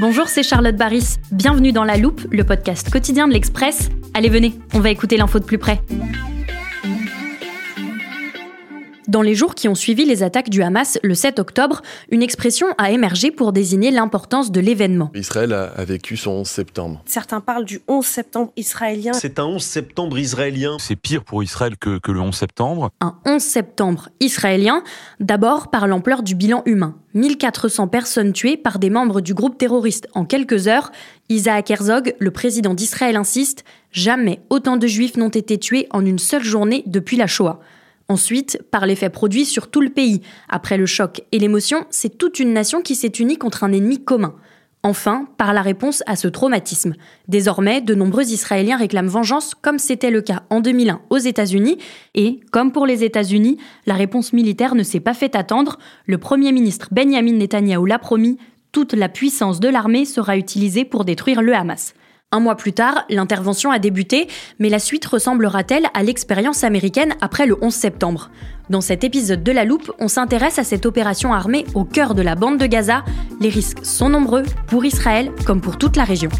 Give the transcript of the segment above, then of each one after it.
Bonjour, c'est Charlotte Baris. Bienvenue dans La Loupe, le podcast quotidien de l'Express. Allez, venez, on va écouter l'info de plus près. Dans les jours qui ont suivi les attaques du Hamas le 7 octobre, une expression a émergé pour désigner l'importance de l'événement. Israël a, a vécu son 11 septembre. Certains parlent du 11 septembre israélien. C'est un 11 septembre israélien. C'est pire pour Israël que, que le 11 septembre. Un 11 septembre israélien, d'abord par l'ampleur du bilan humain. 1400 personnes tuées par des membres du groupe terroriste en quelques heures. Isaac Herzog, le président d'Israël, insiste Jamais autant de juifs n'ont été tués en une seule journée depuis la Shoah. Ensuite, par l'effet produit sur tout le pays. Après le choc et l'émotion, c'est toute une nation qui s'est unie contre un ennemi commun. Enfin, par la réponse à ce traumatisme. Désormais, de nombreux Israéliens réclament vengeance, comme c'était le cas en 2001 aux États-Unis. Et, comme pour les États-Unis, la réponse militaire ne s'est pas fait attendre. Le Premier ministre Benjamin Netanyahou l'a promis, toute la puissance de l'armée sera utilisée pour détruire le Hamas. Un mois plus tard, l'intervention a débuté, mais la suite ressemblera-t-elle à l'expérience américaine après le 11 septembre? Dans cet épisode de La Loupe, on s'intéresse à cette opération armée au cœur de la bande de Gaza. Les risques sont nombreux pour Israël comme pour toute la région.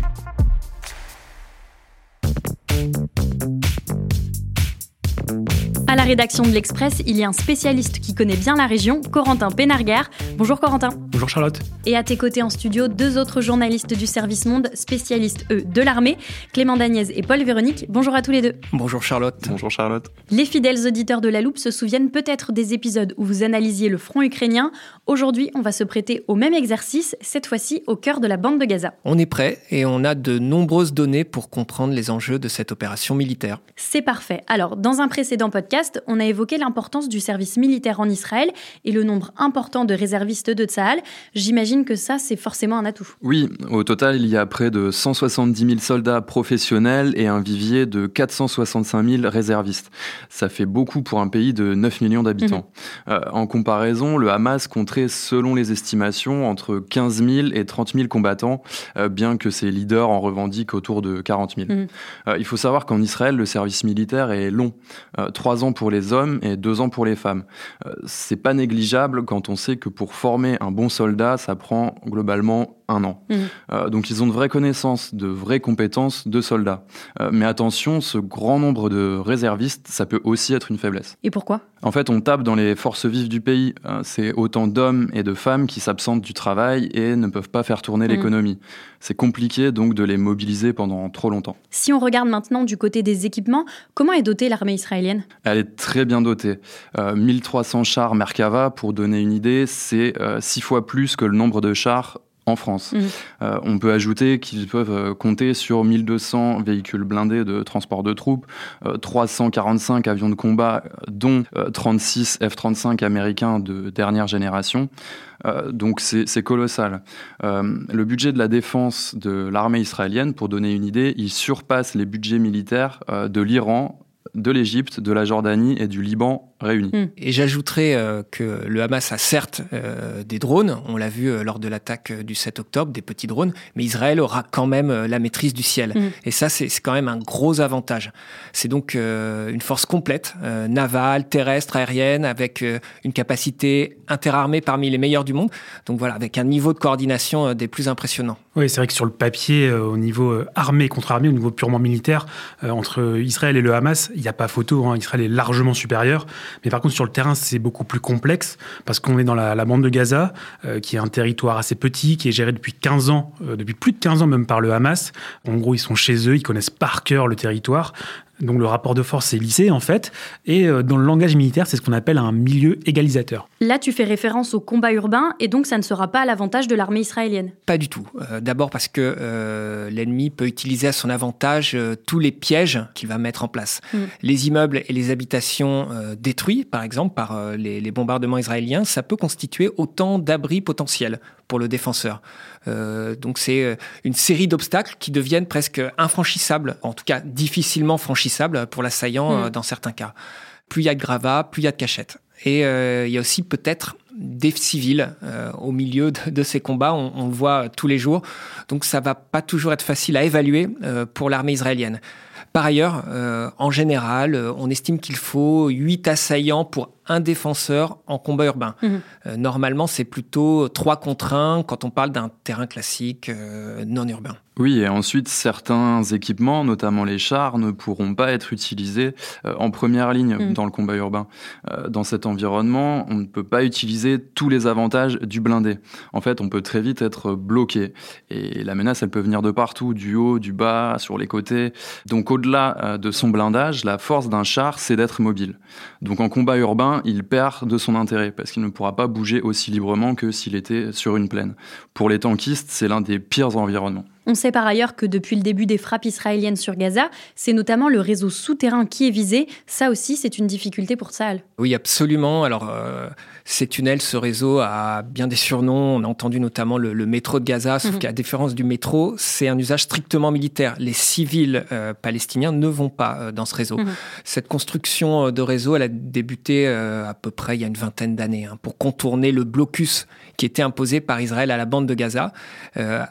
À la rédaction de l'Express, il y a un spécialiste qui connaît bien la région, Corentin Pénarguer. Bonjour Corentin. Bonjour Charlotte. Et à tes côtés en studio, deux autres journalistes du service Monde, spécialistes eux de l'armée, Clément Dagnès et Paul Véronique. Bonjour à tous les deux. Bonjour Charlotte. Bonjour Charlotte. Les fidèles auditeurs de la Loupe se souviennent peut-être des épisodes où vous analysiez le front ukrainien. Aujourd'hui, on va se prêter au même exercice, cette fois-ci au cœur de la bande de Gaza. On est prêt et on a de nombreuses données pour comprendre les enjeux de cette opération militaire. C'est parfait. Alors, dans un précédent podcast, on a évoqué l'importance du service militaire en Israël et le nombre important de réservistes de Tsahal. J'imagine que ça, c'est forcément un atout. Oui, au total, il y a près de 170 000 soldats professionnels et un vivier de 465 000 réservistes. Ça fait beaucoup pour un pays de 9 millions d'habitants. Mmh. Euh, en comparaison, le Hamas compterait, selon les estimations, entre 15 000 et 30 000 combattants, euh, bien que ses leaders en revendiquent autour de 40 000. Mmh. Euh, il faut savoir qu'en Israël, le service militaire est long. Trois ans pour les hommes et deux ans pour les femmes. Euh, c'est pas négligeable quand on sait que pour former un bon soldat, ça prend globalement un an. Mmh. Euh, donc ils ont de vraies connaissances, de vraies compétences de soldats. Euh, mais attention, ce grand nombre de réservistes, ça peut aussi être une faiblesse. Et pourquoi? En fait, on tape dans les forces vives du pays. Euh, c'est autant d'hommes et de femmes qui s'absentent du travail et ne peuvent pas faire tourner mmh. l'économie. C'est compliqué donc de les mobiliser pendant trop longtemps. Si on regarde maintenant du côté des équipements, comment est dotée l'armée israélienne? Elle est très bien dotée. 1300 chars Merkava, pour donner une idée, c'est six fois plus que le nombre de chars en France. Mmh. Euh, on peut ajouter qu'ils peuvent euh, compter sur 1200 véhicules blindés de transport de troupes, euh, 345 avions de combat, dont 36 F-35 américains de dernière génération. Euh, donc c'est colossal. le budget de la défense de l'armée israélienne, pour donner une idée, il surpasse les budgets militaires de l'Iran, de l'Égypte, de la Jordanie et du Liban réunis. Mmh. Et j'ajouterais euh, que le Hamas a certes euh, des drones, on l'a vu euh, lors de l'attaque du 7 octobre, des petits drones, mais Israël aura quand même la maîtrise du ciel. Mmh. Et ça, c'est quand même un gros avantage. C'est donc une force complète, navale, terrestre, aérienne, avec une capacité interarmée parmi les meilleures du monde. Donc voilà, avec un niveau de coordination des plus impressionnants. Oui, c'est vrai que sur le papier, au niveau armée contre armée, au niveau purement militaire, entre Israël et le Hamas, il n'y a pas photo, hein, Israël est largement supérieur. Mais par contre, sur le terrain, c'est beaucoup plus complexe parce qu'on est dans la, bande de Gaza, euh, qui est un territoire assez petit, qui est géré depuis 15 ans, euh, depuis plus de 15 ans même par le Hamas. En gros, ils sont chez eux, ils connaissent par cœur le territoire. Donc le rapport de force est lissé en fait, et euh, dans le langage militaire, c'est ce qu'on appelle un milieu égalisateur. Là, tu fais référence au combat urbain, et donc ça ne sera pas à l'avantage de l'armée israélienne Pas du tout. Euh, d'abord parce que euh, l'ennemi peut utiliser à son avantage tous les pièges qu'il va mettre en place. Mm. Les immeubles et les habitations détruits, par exemple, par les, les bombardements israéliens, ça peut constituer autant d'abris potentiels pour le défenseur. Euh, donc c'est euh, une série d'obstacles qui deviennent presque infranchissables, en tout cas difficilement franchissables pour l'assaillant euh, dans certains cas. Plus il y a de gravats, plus il y a de cachettes. Et il y a aussi peut-être des civils au milieu de, ces combats, on, on, le voit tous les jours. Donc ça va pas toujours être facile à évaluer pour l'armée israélienne. Par ailleurs, en général, on estime qu'il faut 8 assaillants pour un défenseur en combat urbain. Mhm. Euh, normalement, c'est plutôt 3 contre 1 quand on parle d'un terrain classique euh, non urbain. Oui, et ensuite, certains équipements, notamment les chars, ne pourront pas être utilisés euh, en première ligne mhm. dans le combat urbain. dans cet environnement, on ne peut pas utiliser tous les avantages du blindé. En fait, on peut très vite être bloqué. Et la menace, elle peut venir de partout, du haut, du bas, sur les côtés. Donc, au-delà de son blindage, la force d'un char, c'est d'être mobile. Donc, en combat urbain, il perd de son intérêt parce qu'il ne pourra pas bouger aussi librement que s'il était sur une plaine. Pour les tankistes, c'est l'un des pires environnements. On sait par ailleurs que depuis le début des frappes israéliennes sur Gaza, c'est notamment le réseau souterrain qui est visé. Ça aussi, c'est une difficulté pour Tsahal. Oui, absolument. Alors, euh, ces tunnels, ce réseau a bien des surnoms. On a entendu notamment le, métro de Gaza, sauf mhm. qu'à différence du métro, c'est un usage strictement militaire. Les civils euh, palestiniens ne vont pas euh, dans ce réseau. Mhm. Cette construction de réseau, elle a débuté à peu près il y a une vingtaine d'années hein, pour contourner le blocus qui était imposé par Israël à la bande de Gaza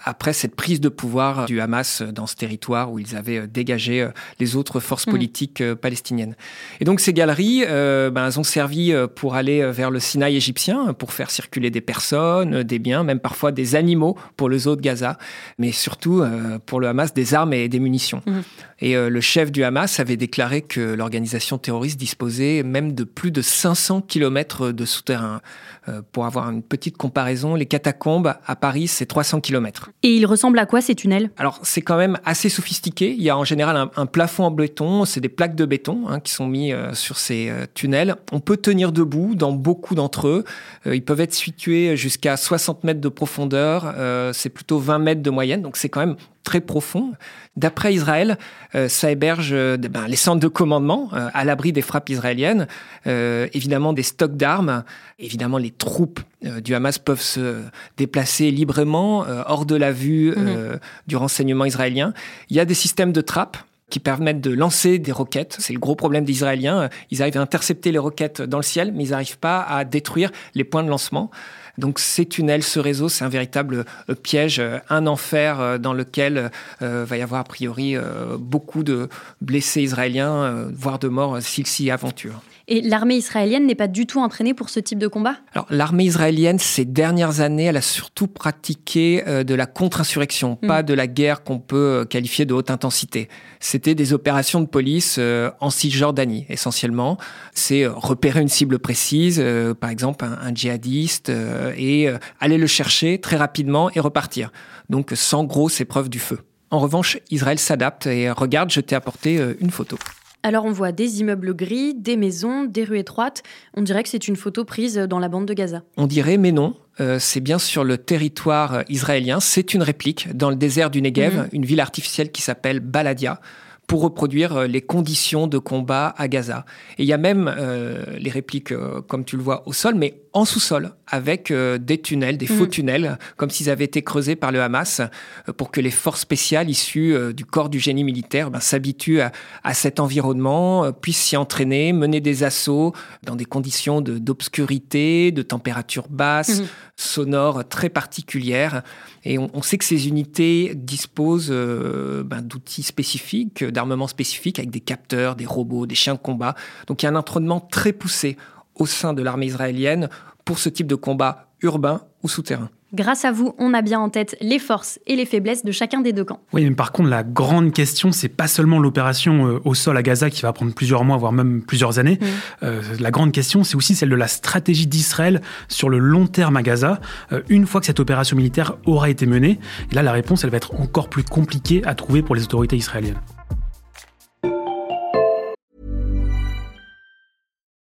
après cette prise de pouvoir du Hamas dans ce territoire où ils avaient euh, dégagé euh, les autres forces mm. politiques euh, palestiniennes. Et donc ces galeries, ben, elles ont servi pour aller vers le Sinaï égyptien, pour faire circuler des personnes, des biens, même parfois des animaux pour le zoo de Gaza, mais surtout pour le Hamas des armes et des munitions. Mm. Et le chef du Hamas avait déclaré que l'organisation terroriste disposait même de plus de 500 kilomètres de souterrain. pour avoir une petite comparaison, les catacombes à Paris, c'est 300 kilomètres. Et il ressemble à quoi ces tunnels? Alors, c'est quand même assez sophistiqué. Il y a en général un, plafond en béton, c'est des plaques de béton hein, qui sont mis euh, sur ces euh, tunnels. On peut tenir debout dans beaucoup d'entre eux. Euh, ils peuvent être situés jusqu'à 60 mètres de profondeur. c'est plutôt 20 mètres de moyenne, donc c'est quand même très profond. D'après Israël, ça héberge ben, les centres de commandement à l'abri des frappes israéliennes, évidemment des stocks d'armes, évidemment les troupes du Hamas peuvent se déplacer librement hors de la vue mhm. Euh, du renseignement israélien. Il y a des systèmes de trappes qui permettent de lancer des roquettes. C'est le gros problème des Israéliens. Ils arrivent à intercepter les roquettes dans le ciel, mais ils n'arrivent pas à détruire les points de lancement. Donc ces tunnels, ce réseau, c'est un véritable euh, piège, euh, un enfer dans lequel va y avoir a priori beaucoup de blessés israéliens, voire de morts s'ils s'y aventurent. Et l'armée israélienne n'est pas du tout entraînée pour ce type de combat? Alors l'armée israélienne, ces dernières années, elle a surtout pratiqué euh, de la contre-insurrection, hmm. pas de la guerre qu'on peut euh, qualifier de haute intensité. C'était des opérations de police euh, en Cisjordanie, essentiellement. C'est repérer une cible précise, par exemple un, un djihadiste, et aller le chercher très rapidement et repartir. Donc sans grosses épreuves du feu. En revanche, Israël s'adapte et regarde, je t'ai apporté une photo. Alors on voit des immeubles gris, des maisons, des rues étroites. On dirait que c'est une photo prise dans la bande de Gaza. On dirait, mais non. Euh, c'est bien sur le territoire israélien. C'est une réplique dans le désert du Negev, mhm. une ville artificielle qui s'appelle Baladia pour reproduire euh, les conditions de combat à Gaza. Et il y a même euh, les répliques, comme tu le vois, au sol, mais en sous-sol avec euh, des tunnels, des faux mm. tunnels, comme s'ils avaient été creusés par le Hamas euh, pour que les forces spéciales issues euh, du corps du génie militaire ben, s'habituent à, cet environnement, puissent s'y entraîner, mener des assauts dans des conditions d'obscurité, de, température basse, mm. sonore très particulières. Et on, sait que ces unités disposent ben, d'outils spécifiques, d'armements spécifiques avec des capteurs, des robots, des chiens de combat. Donc il y a un entraînement très poussé au sein de l'armée israélienne pour ce type de combat urbain ou souterrain. Grâce à vous, on a bien en tête les forces et les faiblesses de chacun des deux camps. Oui, mais par contre, la grande question, c'est pas seulement l'opération euh, au sol à Gaza qui va prendre plusieurs mois, voire même plusieurs années. Euh, la grande question, c'est aussi celle de la stratégie d'Israël sur le long terme à Gaza, euh, une fois que cette opération militaire aura été menée. Et là, la réponse, elle va être encore plus compliquée à trouver pour les autorités israéliennes.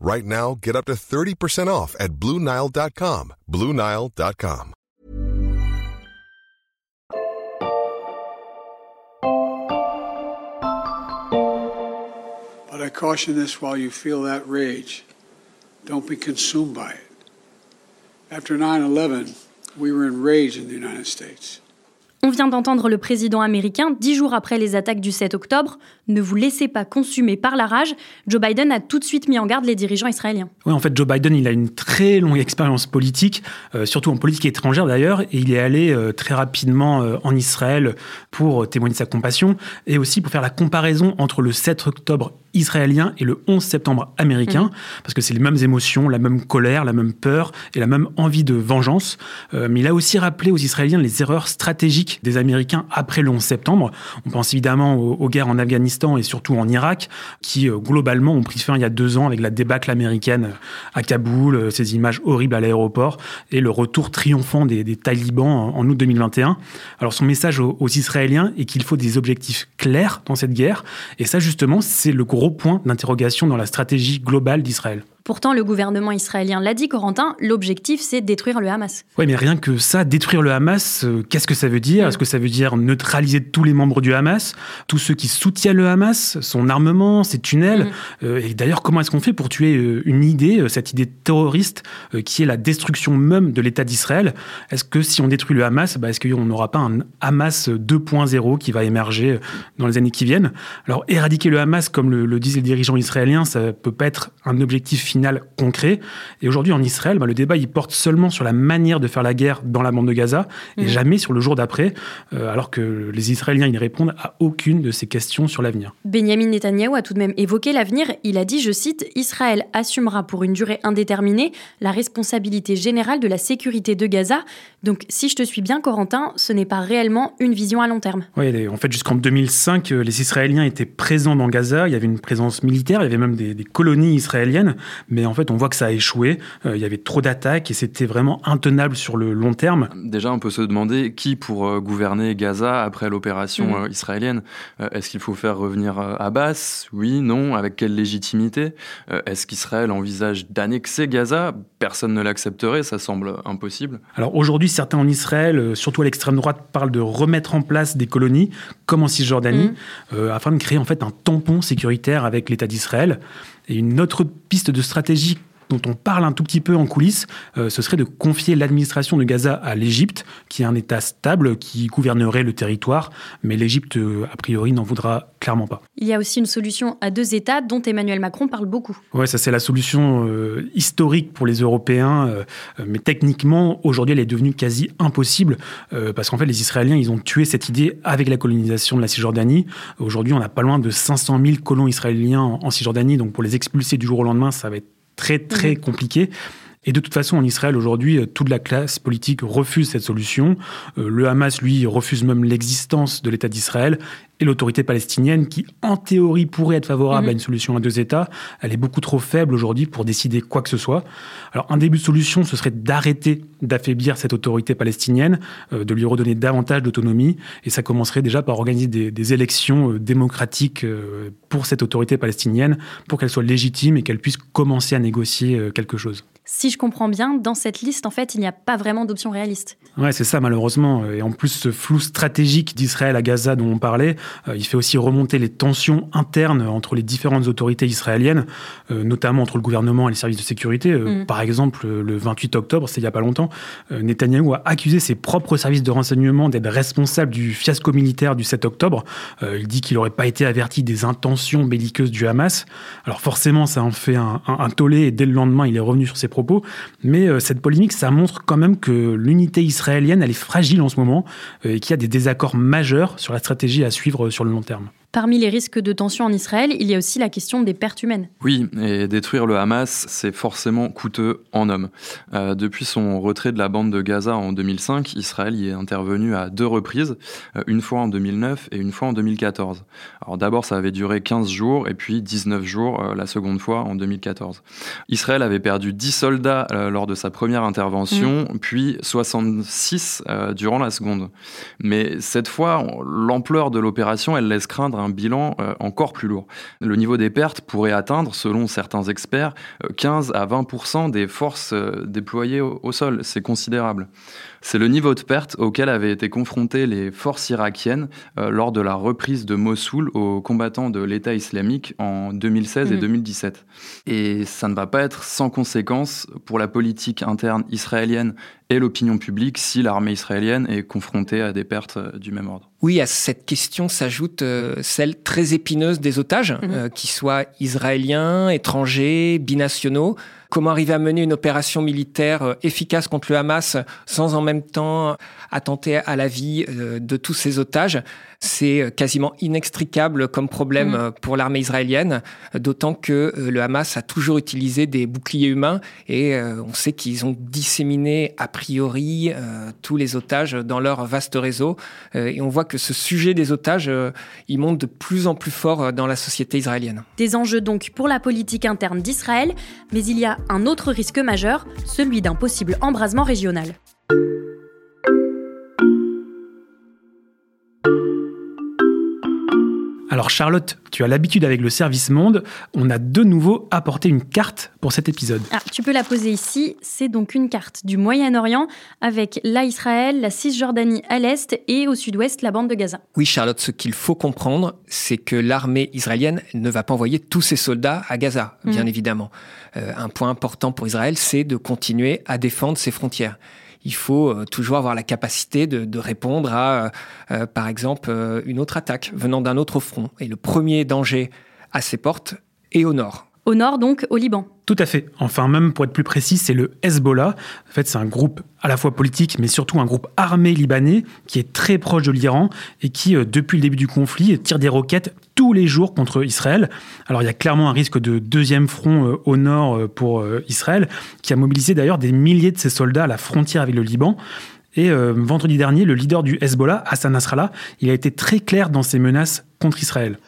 Right now, get up to 30% off at BlueNile.com. BlueNile.com. But I caution this while you feel that rage, don't be consumed by it. After 9 11, we were enraged in the United States. On vient d'entendre le président américain, dix jours après les attaques du 7 octobre, ne vous laissez pas consumer par la rage. Joe Biden a tout de suite mis en garde les dirigeants israéliens. Oui, en fait, Joe Biden, il a une très longue expérience politique, euh, surtout en politique étrangère d'ailleurs, et il est allé euh, très rapidement euh, en Israël pour témoigner de sa compassion et aussi pour faire la comparaison entre le 7 octobre israélien et le 11 septembre américain, mmh. parce que c'est les mêmes émotions, la même colère, la même peur et la même envie de vengeance. mais il a aussi rappelé aux Israéliens les erreurs stratégiques des Américains après le 11 septembre. On pense évidemment aux, guerres en Afghanistan et surtout en Irak, qui globalement ont pris fin il y a deux ans avec la débâcle américaine à Kaboul, ces images horribles à l'aéroport et le retour triomphant des, talibans en, août 2021. Alors son message aux, aux Israéliens est qu'il faut des objectifs clairs dans cette guerre, et ça justement c'est le gros point d'interrogation dans la stratégie globale d'Israël. Pourtant, le gouvernement israélien l'a dit, Corentin, l'objectif, c'est détruire le Hamas. Oui, mais rien que ça, détruire le Hamas, euh, qu'est-ce que ça veut dire? Est-ce que ça veut dire neutraliser tous les membres du Hamas? Tous ceux qui soutiennent le Hamas, son armement, ses tunnels? Mm. euh, Et d'ailleurs, comment est-ce qu'on fait pour tuer euh, une idée, cette idée terroriste qui est la destruction même de l'État d'Israël? Est-ce que si on détruit le Hamas, bah, est-ce qu'on n'aura pas un Hamas 2.0 qui va émerger dans les années qui viennent? Alors, éradiquer le Hamas, comme le, le disent les dirigeants israéliens, ça peut pas être un objectif final concret. Et aujourd'hui, en Israël, bah, le débat, il porte seulement sur la manière de faire la guerre dans la bande de Gaza et mmh. jamais sur le jour d'après, euh, alors que les Israéliens, ils ne répondent à aucune de ces questions sur l'avenir. Benjamin Netanyahou a tout de même évoqué l'avenir. Il a dit, je cite, Israël assumera pour une durée indéterminée la responsabilité générale de la sécurité de Gaza. Donc, si je te suis bien, Corentin, ce n'est pas réellement une vision à long terme. Oui, en fait, jusqu'en 2005, euh, les Israéliens étaient présents dans Gaza. Il y avait une présence militaire, il y avait même des, des colonies israéliennes. Mais en fait, on voit que ça a échoué. Euh, il y avait trop d'attaques et c'était vraiment intenable sur le long terme. Déjà, on peut se demander qui pour euh, gouverner Gaza après l'opération mm. euh, israélienne. Est-ce qu'il faut faire revenir Abbas? Oui, non. Avec quelle légitimité? Est-ce qu'Israël envisage d'annexer Gaza? Personne ne l'accepterait, ça semble impossible. Alors aujourd'hui, certains en Israël, surtout à l'extrême droite, parlent de remettre en place des colonies, comme en Cisjordanie, mm. afin de créer en fait un tampon sécuritaire avec l'État d'Israël. Et une autre piste de stratégie dont on parle un tout petit peu en coulisses, euh, ce serait de confier l'administration de Gaza à l'Égypte, qui est un État stable qui gouvernerait le territoire, mais l'Égypte, euh, a priori, n'en voudra clairement pas. Il y a aussi une solution à deux États dont Emmanuel Macron parle beaucoup. Oui, ça c'est la solution euh, historique pour les Européens, mais techniquement, aujourd'hui, elle est devenue quasi impossible, parce qu'en fait, les Israéliens, ils ont tué cette idée avec la colonisation de la Cisjordanie. Aujourd'hui, on n'a pas loin de 500 000 colons israéliens en Cisjordanie, donc pour les expulser du jour au lendemain, ça va être très très mhm. compliqué. Et de toute façon, en Israël, aujourd'hui, euh, toute la classe politique refuse cette solution. Euh, le Hamas, lui, refuse même l'existence de l'État d'Israël. Et l'autorité palestinienne, qui en théorie pourrait être favorable à mhm. une solution à deux États, elle est beaucoup trop faible aujourd'hui pour décider quoi que ce soit. Alors un début de solution, ce serait d'arrêter d'affaiblir cette autorité palestinienne, euh, de lui redonner davantage d'autonomie. Et ça commencerait déjà par organiser des, élections euh, démocratiques euh, pour cette autorité palestinienne, pour qu'elle soit légitime et qu'elle puisse commencer à négocier quelque chose. Si je comprends bien, dans cette liste, en fait, il n'y a pas vraiment d'option réaliste. Ouais, c'est ça, malheureusement. Et en plus, ce flou stratégique d'Israël à Gaza dont on parlait, euh, il fait aussi remonter les tensions internes entre les différentes autorités israéliennes, euh, notamment entre le gouvernement et les services de sécurité. Euh, mm. Par exemple, le 28 octobre, c'est il n'y a pas longtemps, Netanyahou a accusé ses propres services de renseignement d'être responsables du fiasco militaire du 7 octobre. il dit qu'il n'aurait pas été averti des intentions belliqueuses du Hamas. Alors forcément, ça en fait un, un, un tollé et dès le lendemain, il est revenu sur ses propos. Mais cette polémique, ça montre quand même que l'unité israélienne, est fragile en ce moment euh, et qu'il y a des désaccords majeurs sur la stratégie à suivre sur le long terme. Parmi les risques de tension en Israël, il y a aussi la question des pertes humaines. Oui, et détruire le Hamas, c'est forcément coûteux en hommes. Euh, depuis son retrait de la bande de Gaza en 2005, Israël y est intervenu à deux reprises, euh, une fois en 2009 et une fois en 2014. Alors d'abord, ça avait duré 15 jours et puis 19 jours euh, la seconde fois en 2014. Israël avait perdu 10 soldats lors de sa première intervention, mmh. puis 66 durant la seconde. Mais cette fois, l'ampleur de l'opération, elle laisse craindre un bilan euh, encore plus lourd. Le niveau des pertes pourrait atteindre, selon certains experts, 15 euh, à 20% des forces euh, déployées au, sol. C'est considérable. C'est le niveau de perte auquel avaient été confrontées les forces irakiennes lors de la reprise de Mossoul aux combattants de l'État islamique en 2016 et 2017. Mmh. Et ça ne va pas être sans conséquences pour la politique interne israélienne et l'opinion publique si l'armée israélienne est confrontée à des pertes du même ordre. Oui, à cette question s'ajoute euh, celle très épineuse des otages, mhm. euh, qu'ils soient israéliens, étrangers, binationaux. Comment arriver à mener une opération militaire euh, efficace contre le Hamas sans en même temps attenter à la vie de tous ces otages? C'est euh, quasiment inextricable comme problème mm. euh, pour l'armée israélienne, d'autant que euh, le Hamas a toujours utilisé des boucliers humains et on sait qu'ils ont disséminé a priori tous les otages dans leur vaste réseau. Et on voit que ce sujet des otages, il monte de plus en plus fort dans la société israélienne. Des enjeux donc pour la politique interne d'Israël, mais il y a un autre risque majeur, celui d'un possible embrasement régional. Alors Charlotte, tu as l'habitude avec le service monde, on a de nouveau apporté une carte pour cet épisode. Ah, tu peux la poser ici, c'est donc une carte du Moyen-Orient avec la Israël, la Cisjordanie à l'est et au sud-ouest la bande de Gaza. Oui Charlotte, ce qu'il faut comprendre, c'est que l'armée israélienne ne va pas envoyer tous ses soldats à Gaza, bien mm. évidemment. Euh, un point important pour Israël, c'est de continuer à défendre ses frontières il faut euh, toujours avoir la capacité de, répondre à, euh, euh, par exemple, une autre attaque venant d'un autre front. Et le premier danger à ses portes est au nord. Au nord, donc, au Liban. Tout à fait. Enfin, même pour être plus précis, c'est le Hezbollah. En fait, c'est un groupe à la fois politique, mais surtout un groupe armé libanais qui est très proche de l'Iran et qui, depuis le début du conflit, tire des roquettes tous les jours contre Israël. Alors, il y a clairement un risque de deuxième front au nord pour Israël, qui a mobilisé d'ailleurs des milliers de ses soldats à la frontière avec le Liban. Et vendredi dernier, le leader du Hezbollah, Hassan Nasrallah, il a été très clair dans ses menaces contre Israël.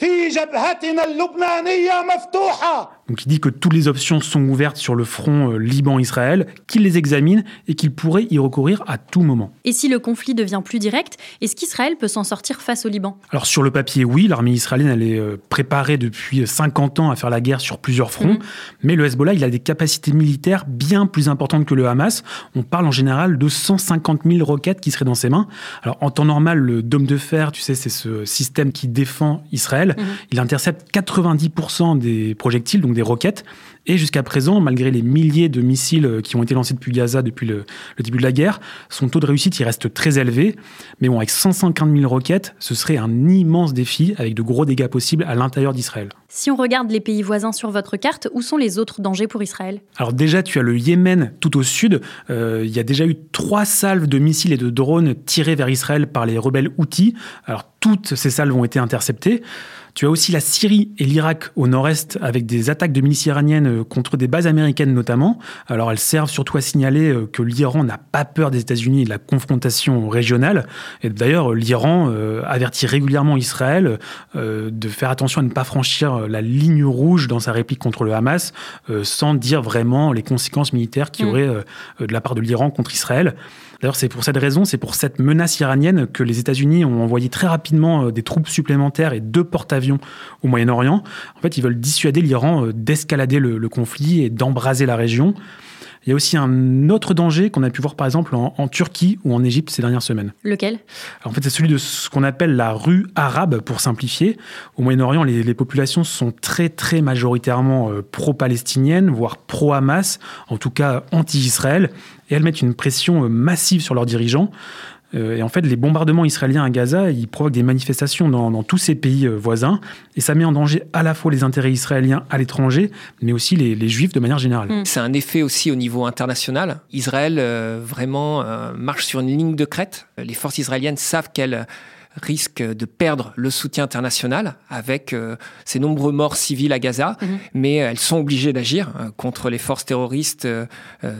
في جبهتنا اللبنانية مفتوحة. Donc il dit que toutes les options sont ouvertes sur le front euh, Liban-Israël, qu'il les examine et qu'il pourrait y recourir à tout moment. Et si le conflit devient plus direct, est-ce qu'Israël peut s'en sortir face au Liban? Alors sur le papier, oui, l'armée israélienne elle est euh, préparée depuis 50 ans à faire la guerre sur plusieurs fronts, mhm. mais le Hezbollah il a des capacités militaires bien plus importantes que le Hamas. On parle en général de 150 000 roquettes qui seraient dans ses mains. Alors en temps normal, le dôme de fer, tu sais, c'est ce système qui défend Israël. Mhm. Il intercepte 90% des projectiles, donc des roquettes. Et jusqu'à présent, malgré les milliers de missiles euh, qui ont été lancés depuis Gaza depuis le, début de la guerre, son taux de réussite il reste très élevé. Mais bon, avec 150 000 roquettes, ce serait un immense défi avec de gros dégâts possibles à l'intérieur d'Israël. Si on regarde les pays voisins sur votre carte, où sont les autres dangers pour Israël? Alors déjà, tu as le Yémen tout au sud. Euh, il y a déjà eu trois salves de missiles et de drones tirés vers Israël par les rebelles Houthis. Alors toutes ces salves ont été interceptées. Tu as aussi la Syrie et l'Irak au nord-est avec des attaques de milices iraniennes euh, contre des bases américaines notamment. Alors elles servent surtout à signaler euh, que l'Iran n'a pas peur des États-Unis et de la confrontation régionale. Et d'ailleurs, l'Iran avertit régulièrement Israël de faire attention à ne pas franchir la ligne rouge dans sa réplique contre le Hamas, sans dire vraiment les conséquences militaires qu'il y mm. aurait de la part de l'Iran contre Israël. D'ailleurs, c'est pour cette raison, c'est pour cette menace iranienne que les États-Unis ont envoyé très rapidement euh, des troupes supplémentaires et deux porte-avions au Moyen-Orient. En fait, ils veulent dissuader l'Iran euh, d'escalader le, conflit et d'embraser la région. Il y a aussi un autre danger qu'on a pu voir par exemple en, Turquie ou en Égypte ces dernières semaines. Lequel? En fait, c'est celui de ce qu'on appelle la rue arabe, pour simplifier. Au Moyen-Orient, les, populations sont très très majoritairement euh, pro-palestiniennes, voire pro-Hamas, en tout cas anti-Israël et elles mettent une pression euh, massive sur leurs dirigeants. Euh, et en fait, les bombardements israéliens à Gaza, ils provoquent des manifestations dans, tous ces pays euh, voisins. Et ça met en danger à la fois les intérêts israéliens à l'étranger, mais aussi les, juifs de manière générale. Mm. C'est un effet aussi au niveau international. Israël vraiment marche sur une ligne de crête. Les forces israéliennes savent qu'elles risque de perdre le soutien international avec euh, ces nombreux morts civils à Gaza, mhm. mais elles sont obligées d'agir euh, contre les forces terroristes euh,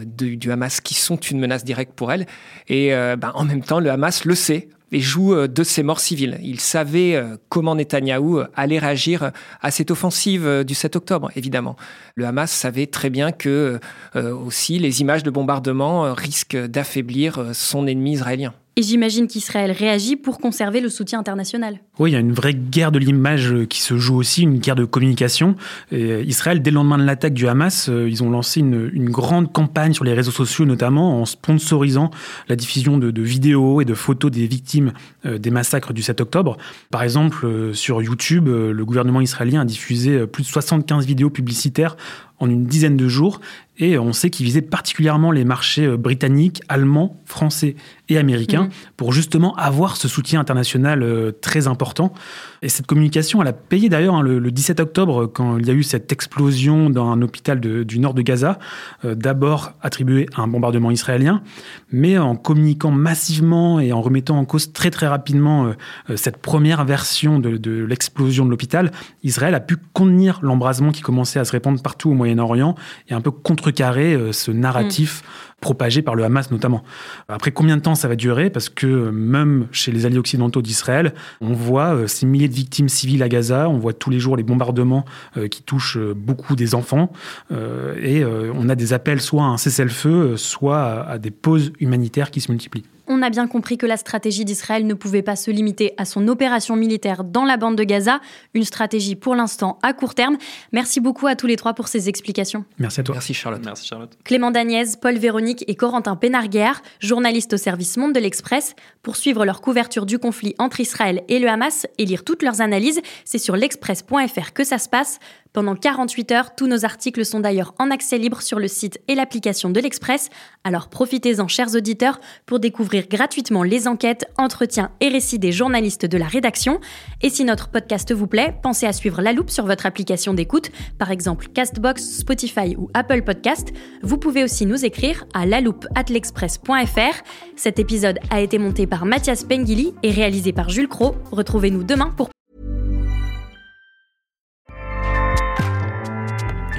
du, Hamas qui sont une menace directe pour elles. Et ben, en même temps, le Hamas le sait et joue de ces morts civiles. Il savait comment Netanyahou allait réagir à cette offensive du 7 octobre, évidemment. Le Hamas savait très bien que aussi les images de bombardement risquent d'affaiblir son ennemi israélien. Et j'imagine qu'Israël réagit pour conserver le soutien international. Oui, il y a une vraie guerre de l'image euh, qui se joue aussi, une guerre de communication. Euh, Israël, dès le lendemain de l'attaque du Hamas, euh, ils ont lancé une, grande campagne sur les réseaux sociaux, notamment en sponsorisant la diffusion de, vidéos et de photos des victimes des massacres du 7 octobre. Par exemple, sur YouTube, le gouvernement israélien a diffusé plus de 75 vidéos publicitaires en une dizaine de jours. Et on sait qu'il visait particulièrement les marchés euh, britanniques, allemands, français et américains mhm. pour justement avoir ce soutien international euh, très important. Et cette communication, elle a payé d'ailleurs hein, le, 17 octobre quand il y a eu cette explosion dans un hôpital du nord de Gaza, euh, d'abord attribué à un bombardement israélien, mais en communiquant massivement et en remettant en cause très très rapidement cette première version de, l'explosion de l'hôpital, Israël a pu contenir l'embrasement qui commençait à se répandre partout au Moyen Moyen-Orient et un peu contrecarrer euh, ce narratif mm. propagé par le Hamas notamment. Après combien de temps ça va durer? Parce que euh, même chez les alliés occidentaux d'Israël, on voit euh, ces milliers de victimes civiles à Gaza, on voit tous les jours les bombardements qui touchent beaucoup des enfants, et on a des appels soit à un cessez-le-feu, soit à des pauses humanitaires qui se multiplient on a bien compris que la stratégie d'Israël ne pouvait pas se limiter à son opération militaire dans la bande de Gaza, une stratégie pour l'instant à court terme. Merci beaucoup à tous les trois pour ces explications. Merci à toi. Merci Charlotte. Merci Charlotte. Clément Dagnès, Paul Véronique et Corentin Pénarguerre, journalistes au service Monde de l'Express, pour suivre leur couverture du conflit entre Israël et le Hamas et lire toutes leurs analyses, c'est sur l'express.fr que ça se passe. Pendant 48 heures, tous nos articles sont d'ailleurs en accès libre sur le site et l'application de l'Express, alors profitez-en chers auditeurs pour découvrir gratuitement les enquêtes, entretiens et récits des journalistes de la rédaction. Et si notre podcast vous plaît, pensez à suivre La Loupe sur votre application d'écoute, par exemple Castbox, Spotify ou Apple Podcast. Vous pouvez aussi nous écrire à l'express.fr. Cet épisode a été monté par Mathias Pengili et réalisé par Jules Cro. Retrouvez-nous demain pour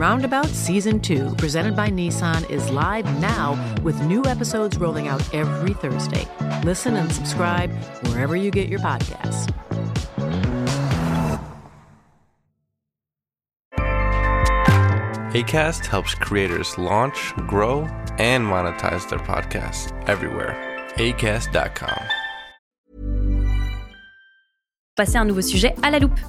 Roundabout Season 2, presented by Nissan, is live now with new episodes rolling out every Thursday. Listen and subscribe wherever you get your podcasts. ACAST helps creators launch, grow, and monetize their podcasts everywhere. ACAST.com. passer un nouveau sujet à la loupe.